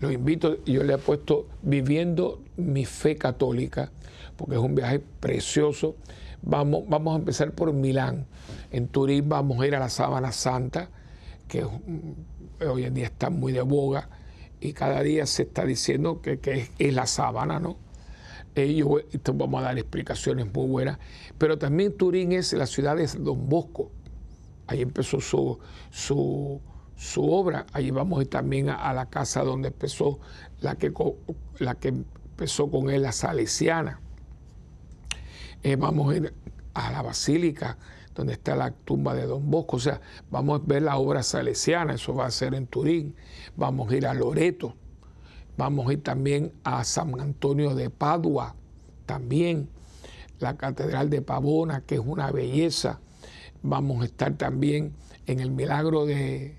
Los invito, yo le he puesto viviendo mi fe católica porque es un viaje precioso. Vamos, vamos a empezar por Milán. En Turín vamos a ir a la Sábana Santa, que hoy en día está muy de boga y cada día se está diciendo que, es, la sábana, ¿no? Ellos, vamos a dar explicaciones muy buenas. Pero también Turín es la ciudad de Don Bosco. Ahí empezó su, su, obra. Ahí vamos también a, la casa donde empezó la que, la que empezó con él, la Salesiana. Eh, vamos a ir a la basílica donde está la tumba de Don Bosco, o sea, vamos a ver la obra salesiana, eso va a ser en Turín, vamos a ir a Loreto, Vamos a ir también a San Antonio de Padua, también. La Catedral de Pavona, que es una belleza. Vamos a estar también en el milagro de,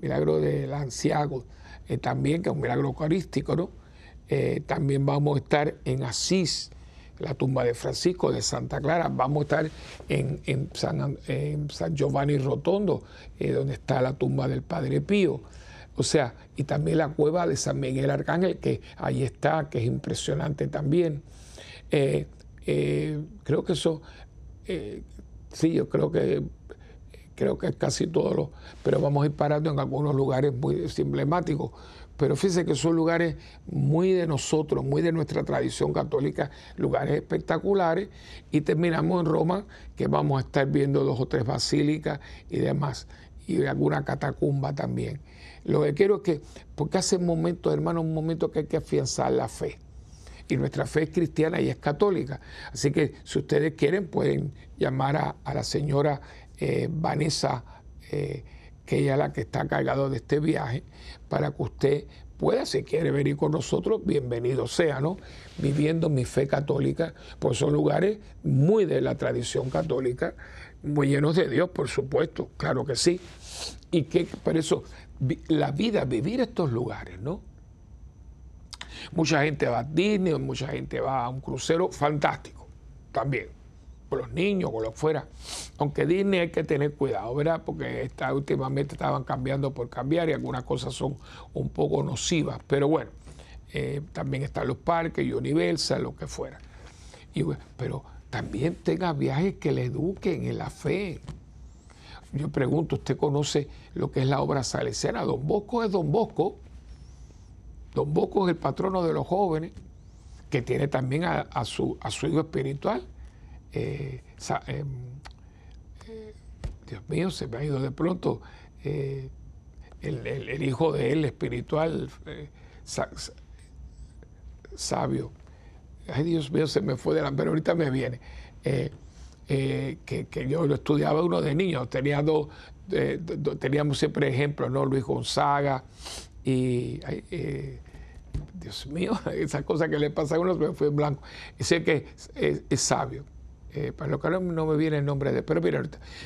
milagro de Lanciago, eh, también, que es un milagro eucarístico, ¿no? Eh, también vamos a estar en Asís, la tumba de Francisco, de Santa Clara. Vamos a estar en, San, Giovanni Rotondo, eh, donde está la tumba del Padre Pío. O sea, y también la cueva de San Miguel Arcángel, que ahí está, que es impresionante también. Eh, creo que eso, sí, yo creo que creo que casi todo lo, pero vamos a ir parando en algunos lugares muy emblemáticos. Pero fíjense que son lugares muy de nosotros, muy de nuestra tradición católica, lugares espectaculares. Y terminamos en Roma, que vamos a estar viendo dos o tres basílicas y demás, y alguna catacumba también. Lo que quiero es que, porque hace un momento, hermano, un momento que hay que afianzar la fe. Y nuestra fe es cristiana y es católica. Así que si ustedes quieren, pueden llamar a, la señora eh, Vanessa. Eh, que ella es la que está cargado de este viaje, para que usted pueda, si quiere venir con nosotros, bienvenido sea, ¿no? Viviendo mi fe católica, pues son lugares muy de la tradición católica, muy llenos de Dios, por supuesto, claro que sí. Y que por eso la vida, vivir estos lugares, ¿no? Mucha gente va a Disney, mucha gente va a un crucero, fantástico, también los niños, con los fuera. Aunque Disney hay que tener cuidado, ¿verdad? Porque esta, últimamente estaban cambiando por cambiar y algunas cosas son un poco nocivas. Pero bueno, eh, también están los parques, Universal, lo que fuera. Y, pero también tenga viajes que le eduquen en la fe. Yo pregunto, ¿usted conoce lo que es la obra salesiana? Don Bosco es Don Bosco. Don Bosco es el patrono de los jóvenes, que tiene también a, su, a su hijo espiritual. Eh, em, eh, Dios mío, se me ha ido de pronto eh, el, hijo de él espiritual, sabio. Ay, Dios mío, se me fue de la... Pero ahorita me viene. que, yo lo estudiaba uno de niños, tenía dos, teníamos siempre ejemplos, ¿no? Luis Gonzaga y... Dios mío, esa cosa que le pasa a uno me fue en blanco. Sé que es sabio. Eh, para lo que no, me viene el nombre de, pero mira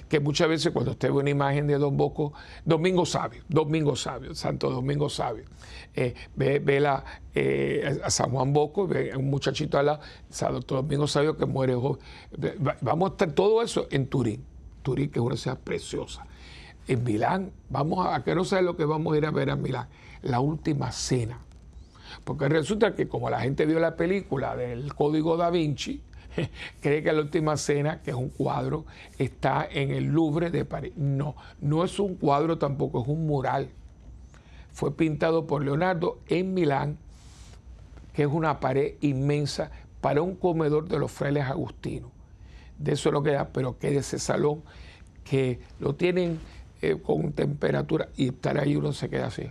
que muchas veces cuando usted ve una imagen de Don Bosco, Domingo Sabio, Domingo Sabio, Santo Domingo Sabio, eh, ve, la, eh, a San Juan Bosco, ve a un muchachito al lado, Santo Domingo Sabio que muere Vamos a estar todo eso en Turín, Turín que es una ciudad preciosa. En Milán, vamos a, que no sabe lo que vamos a ir a ver a Milán, la última cena. Porque resulta que como la gente vio la película del Código da Vinci, cree que la última cena, que es un cuadro, está en el Louvre de París. No, no es un cuadro tampoco, es un mural. Fue pintado por Leonardo en Milán, que es una pared inmensa para un comedor de los frailes agustinos. De eso es lo que da, pero que ese salón que lo tienen eh, con temperatura y estar ahí uno se queda así.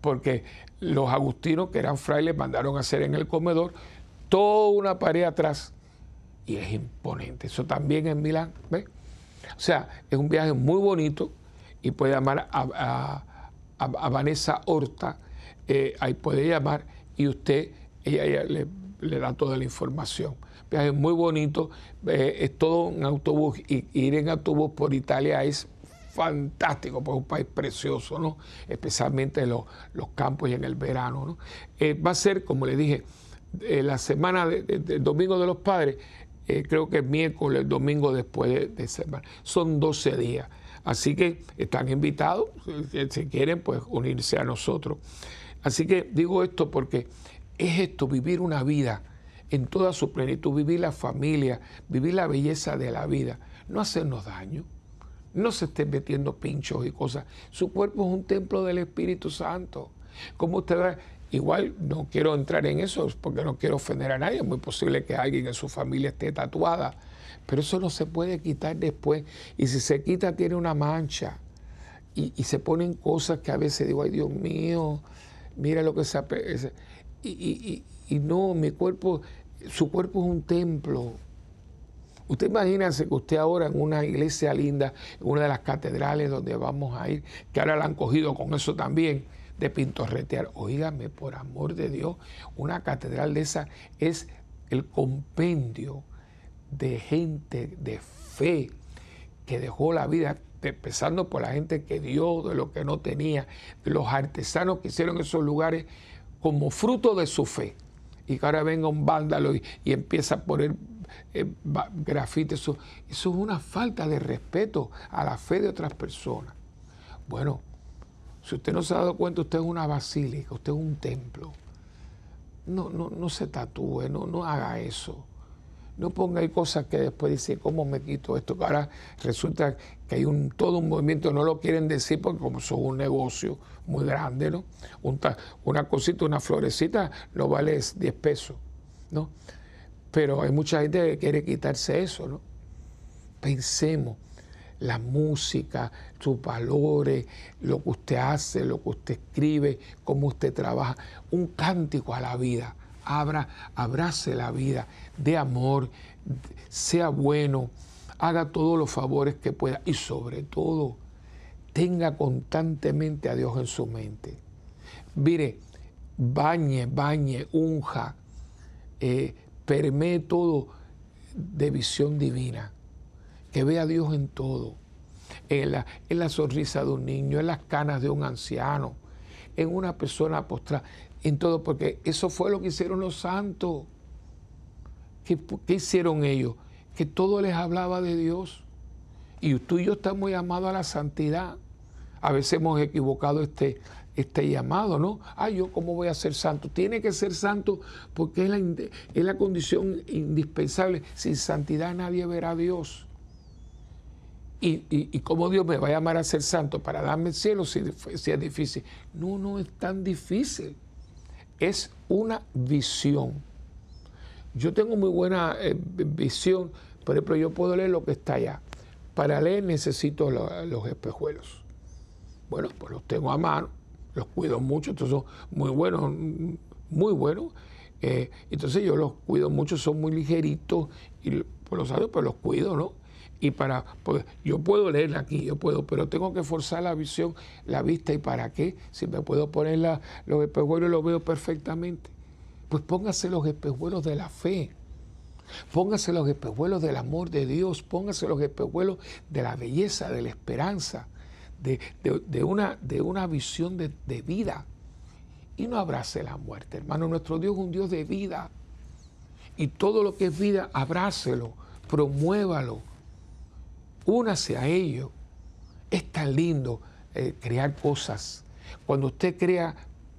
Porque los agustinos, que eran frailes, mandaron a hacer en el comedor toda una pared atrás y es imponente. Eso también en Milán, ¿ves? O sea, es un viaje muy bonito y puede llamar a, Vanessa Horta, eh, ahí puede llamar y usted, ella, le, da toda la información. Viaje muy bonito, eh, es todo un autobús y ir en autobús por Italia es fantástico, porque es un país precioso, ¿no? Especialmente en los, campos y en el verano, ¿no? Eh, va a ser, como le dije, la semana del Domingo de los Padres eh, creo que es miércoles, domingo después de, semana. Son 12 días. Así que están invitados, si quieren, pues unirse a nosotros. Así que digo esto porque es esto, vivir una vida en toda su plenitud, vivir la familia, vivir la belleza de la vida, no hacernos daño, no se estén metiendo pinchos y cosas. Su cuerpo es un templo del Espíritu Santo. Como usted va, Igual no quiero entrar en eso porque no quiero ofender a nadie. Es muy posible que alguien en su familia esté tatuada. Pero eso no se puede quitar después. Y si se quita, tiene una mancha. Y, se ponen cosas que a veces digo, ay Dios mío, mira lo que se... Y, y, y no, mi cuerpo, su cuerpo es un templo. Usted imagínese que usted ahora en una iglesia linda, en una de las catedrales donde vamos a ir, que ahora la han cogido con eso también, de pintorretear. Óigame, por amor de Dios, una catedral de esa es el compendio de gente de fe que dejó la vida, empezando por la gente que dio, de lo que no tenía, de los artesanos que hicieron esos lugares como fruto de su fe. Y que ahora venga un vándalo y, empieza a poner eh, grafites. Eso, eso es una falta de respeto a la fe de otras personas. Bueno, si usted no se ha dado cuenta, usted es una basílica, usted es un templo. No, no, no se tatúe, no, no haga eso. No ponga ahí cosas que después dice, ¿cómo me quito esto? Ahora resulta que hay un, todo un movimiento, no lo quieren decir porque como son un negocio muy grande, ¿no? una cosita, una florecita, no vale 10 pesos, ¿no? Pero hay mucha gente que quiere quitarse eso, ¿no? Pensemos, la música, sus valores, lo que usted hace, lo que usted escribe, cómo usted trabaja, un cántico a la vida. Abra, abrace la vida de amor, sea bueno, haga todos los favores que pueda y sobre todo tenga constantemente a Dios en su mente. Mire, bañe, bañe, unja, eh, todo de visión divina, que vea a Dios en todo, en la, en la sonrisa de un niño, en las canas de un anciano, en una persona postrada en todo, porque eso fue lo que hicieron los santos. ¿Qué, hicieron ellos? Que todo les hablaba de Dios. Y tú y yo estamos llamados a la santidad. A veces hemos equivocado este, este llamado, ¿no? Ah, yo cómo voy a ser santo. Tiene que ser santo porque es la, es la condición indispensable. Sin santidad nadie verá a Dios. Y, cómo Dios me va a llamar a ser santo para darme el cielo si, es difícil. No, no es tan difícil es una visión. Yo tengo muy buena eh, visión, por ejemplo, yo puedo leer lo que está allá. Para leer necesito los espejuelos. Bueno, pues los tengo a mano, los cuido mucho, entonces son muy buenos, muy buenos. Eh, entonces yo los cuido mucho, son muy ligeritos y por los años pues los cuido, ¿no? Y para pues, yo puedo leerla aquí, yo puedo, pero tengo que forzar la visión, la vista y para qué, si me puedo poner los espejuelos lo veo perfectamente. Pues póngase los espejuelos de la fe. Póngase los espejuelos del amor de Dios, póngase los espejuelos de la belleza, de la esperanza, de, una, de una, visión de, de vida. Y no abrace la muerte, hermano. Nuestro Dios es un Dios de vida. Y todo lo que es vida, abrácelo, promuévalo únase a ello. Es tan lindo eh, crear cosas. Cuando usted crea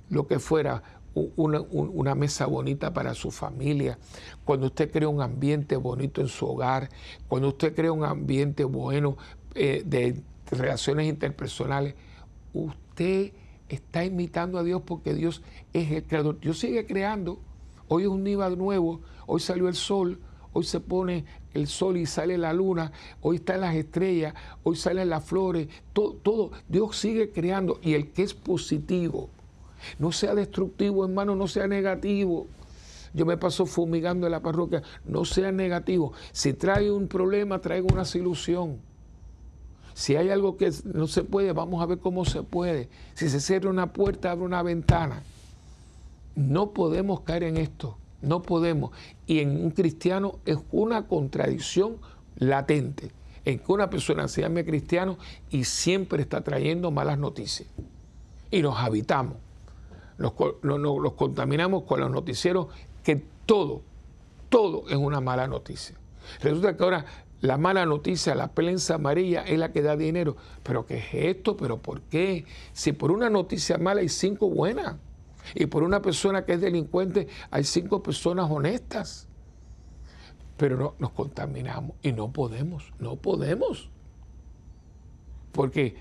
lo que fuera una, mesa bonita para su familia, cuando usted crea un ambiente bonito en su hogar, cuando usted crea un ambiente bueno eh, de relaciones interpersonales, usted está imitando a Dios porque Dios es el creador. Dios sigue creando. Hoy es un día nuevo, hoy salió el sol, hoy se pone el sol y sale la luna, hoy están las estrellas, hoy salen las flores, todo, Dios sigue creando y el que es positivo, no sea destructivo hermano, no sea negativo. Yo me paso fumigando en la parroquia, no sea negativo. Si trae un problema, traiga una solución. Si hay algo que no se puede, vamos a ver cómo se puede. Si se cierra una puerta, abre una ventana. No podemos caer en esto. No podemos. Y en un cristiano es una contradicción latente en que una persona se llame cristiano y siempre está trayendo malas noticias. Y nos habitamos, nos, contaminamos con los noticieros que todo, todo es una mala noticia. Resulta que ahora la mala noticia, la prensa amarilla es la que da dinero. ¿Pero qué es esto? ¿Pero por qué? Si por una noticia mala hay cinco buenas. Y por una persona que es delincuente hay cinco personas honestas. Pero no, nos contaminamos y no podemos, no podemos. Porque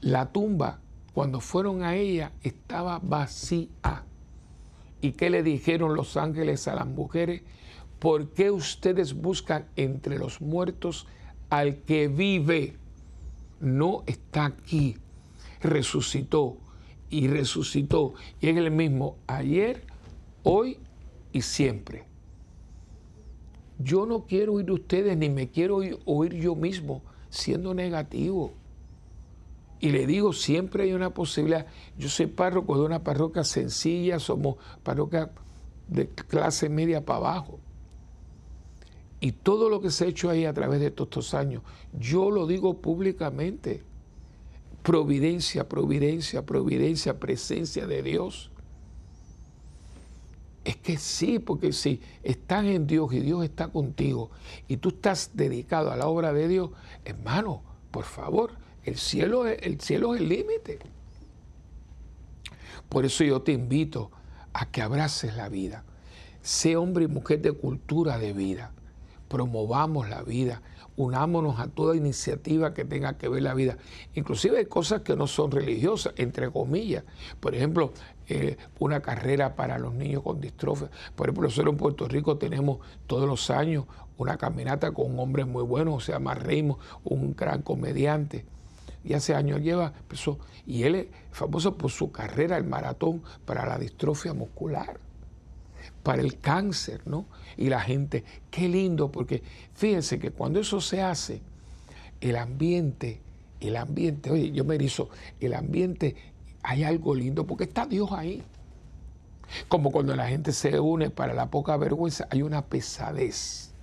la tumba, cuando fueron a ella, estaba vacía. ¿Y qué le dijeron los ángeles a las mujeres? ¿Por qué ustedes buscan entre los muertos al que vive? No está aquí, resucitó y resucitó. Y es el mismo ayer, hoy y siempre. Yo no quiero oír ustedes ni me quiero oír, yo mismo siendo negativo. Y le digo, siempre hay una posibilidad. Yo soy párroco de una parroquia sencilla, somos parroquia de clase media para abajo. Y todo lo que se ha hecho ahí a través de todos estos años, yo lo digo públicamente. Providencia, providencia, providencia, presencia de Dios. Es que sí, porque si estás en Dios y Dios está contigo y tú estás dedicado a la obra de Dios, hermano, por favor, el cielo, el cielo es el límite. Por eso yo te invito a que abraces la vida. Sé hombre y mujer de cultura de vida. Promovamos la vida. Unámonos a toda iniciativa que tenga que ver la vida. Inclusive hay cosas que no son religiosas, entre comillas. Por ejemplo, eh, una carrera para los niños con distrofia. Por ejemplo, nosotros en Puerto Rico tenemos todos los años una caminata con un hombre muy bueno, se llama Reimo, un gran comediante y hace años lleva, empezó, y él es famoso por su carrera, el maratón, para la distrofia muscular, para el cáncer, ¿no? Y la gente, qué lindo, porque fíjense que cuando eso se hace, el ambiente, el ambiente, oye, yo me erizo, el ambiente, hay algo lindo, porque está Dios ahí. Como cuando la gente se une para la poca vergüenza, hay una pesadez.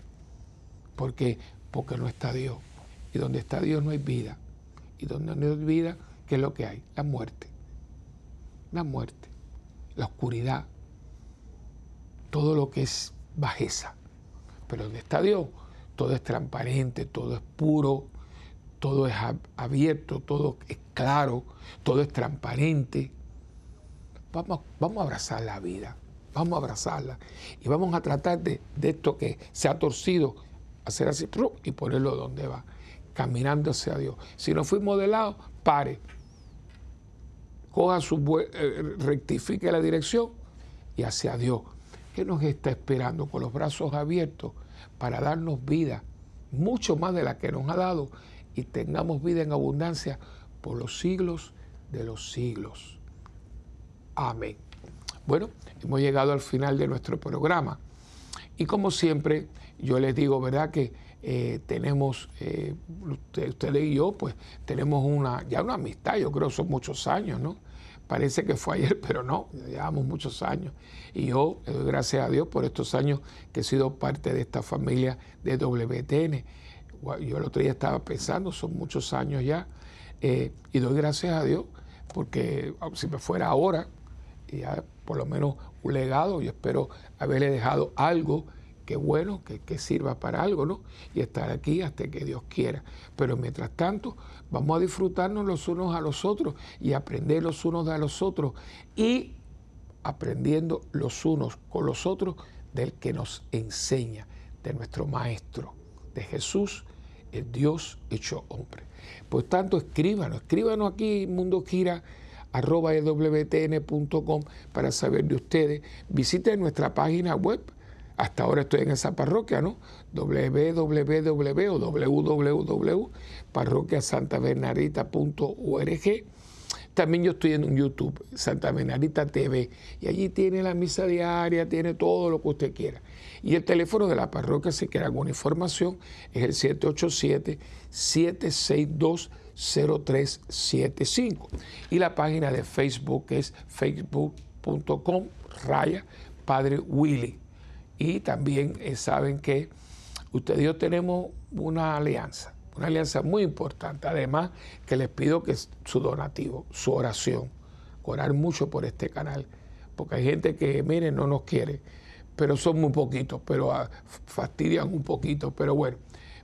porque Porque no está Dios. Y donde está Dios no hay vida y donde no hay vida, ¿qué es lo que hay? La muerte. La muerte, la oscuridad, todo lo que es bajeza. Pero donde está Dios, todo es transparente, todo es puro, todo es abierto, todo es claro, todo es transparente. Vamos, vamos a abrazar la vida, vamos a abrazarla y vamos a tratar de, de esto que se ha torcido, hacer así y ponerlo donde va caminando hacia Dios. Si no fui modelado, pare. Coja su eh, rectifique la dirección y hacia Dios. ¿Qué nos está esperando con los brazos abiertos para darnos vida, mucho más de la que nos ha dado, y tengamos vida en abundancia por los siglos de los siglos? Amén. Bueno, hemos llegado al final de nuestro programa. Y como siempre, yo les digo, ¿verdad? Que eh, tenemos, eh, usted, y yo, pues tenemos una, ya una amistad, yo creo son muchos años, ¿no? Parece que fue ayer, pero no, llevamos muchos años. Y yo le doy gracias a Dios por estos años que he sido parte de esta familia de WTN. Yo el otro día estaba pensando, son muchos años ya, eh, y doy gracias a Dios porque ah, si me fuera ahora, ya por lo menos un legado, yo espero haberle dejado algo qué bueno, que, sirva para algo, ¿no? Y estar aquí hasta que Dios quiera. Pero mientras tanto, vamos a disfrutarnos los unos a los otros y aprender los unos de los otros y aprendiendo los unos con los otros del que nos enseña, de nuestro Maestro, de Jesús, el Dios hecho hombre. Por tanto, escríbanos, escríbanos aquí, Mundo Gira arroba para saber de ustedes. Visiten nuestra página web hasta ahora estoy en esa parroquia, ¿no? Www o www.parroquiasantabernarita.org. También yo estoy en YouTube, Santa Bernarita TV, y allí tiene la misa diaria, tiene todo lo que usted quiera. Y el teléfono de la parroquia, si quiere alguna información, es el 787-762-0375. Y la página de Facebook es facebook.com raya Padre Willy. Y también eh, saben que ustedes y yo tenemos una alianza, una alianza muy importante. Además, que les pido que su donativo, su oración, orar mucho por este canal, porque hay gente que, miren, no nos quiere, pero son muy poquitos, pero ah, fastidian un poquito, pero bueno,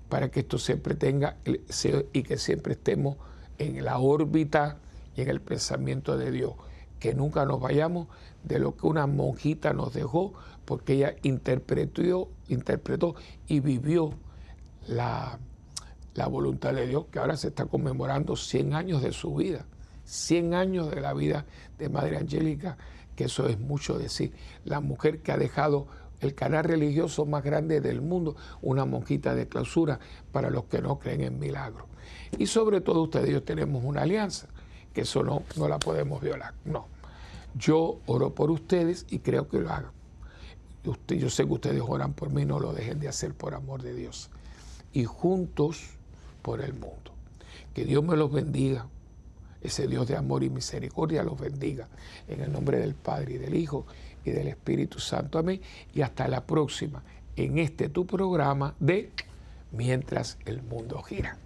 para que esto siempre tenga y que siempre estemos en la órbita y en el pensamiento de Dios, que nunca nos vayamos de lo que una monjita nos dejó porque ella interpretó, interpretó y vivió la, voluntad de Dios, que ahora se está conmemorando 100 años de su vida, 100 años de la vida de Madre Angélica, que eso es mucho decir. La mujer que ha dejado el canal religioso más grande del mundo, una monjita de clausura para los que no creen en milagros. Y sobre todo ustedes y yo tenemos una alianza, que eso no, no la podemos violar. No. Yo oro por ustedes y creo que lo hagan yo sé que ustedes oran por mí, no lo dejen de hacer por amor de Dios. Y juntos por el mundo. Que Dios me los bendiga, ese Dios de amor y misericordia los bendiga. En el nombre del Padre y del Hijo y del Espíritu Santo. Amén. Y hasta la próxima en este tu programa de Mientras el mundo gira.